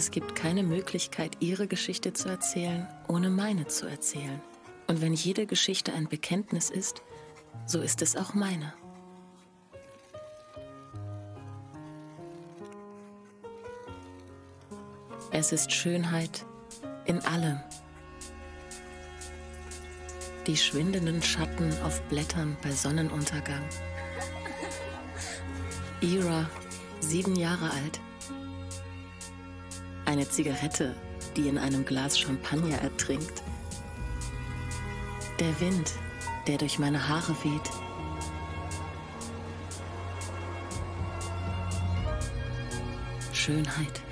Es gibt keine Möglichkeit, ihre Geschichte zu erzählen, ohne meine zu erzählen. Und wenn jede Geschichte ein Bekenntnis ist, so ist es auch meine. Es ist Schönheit in allem. Die schwindenden Schatten auf Blättern bei Sonnenuntergang. Ira, sieben Jahre alt. Eine Zigarette, die in einem Glas Champagner ertrinkt. Der Wind, der durch meine Haare weht. Schönheit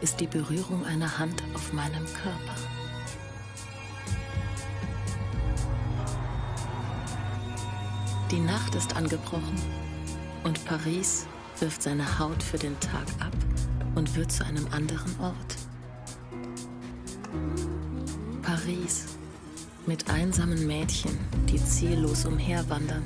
ist die Berührung einer Hand auf meinem Körper. Die Nacht ist angebrochen und Paris wirft seine Haut für den Tag ab und wird zu einem anderen Ort. Paris mit einsamen Mädchen, die ziellos umherwandern.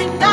every night.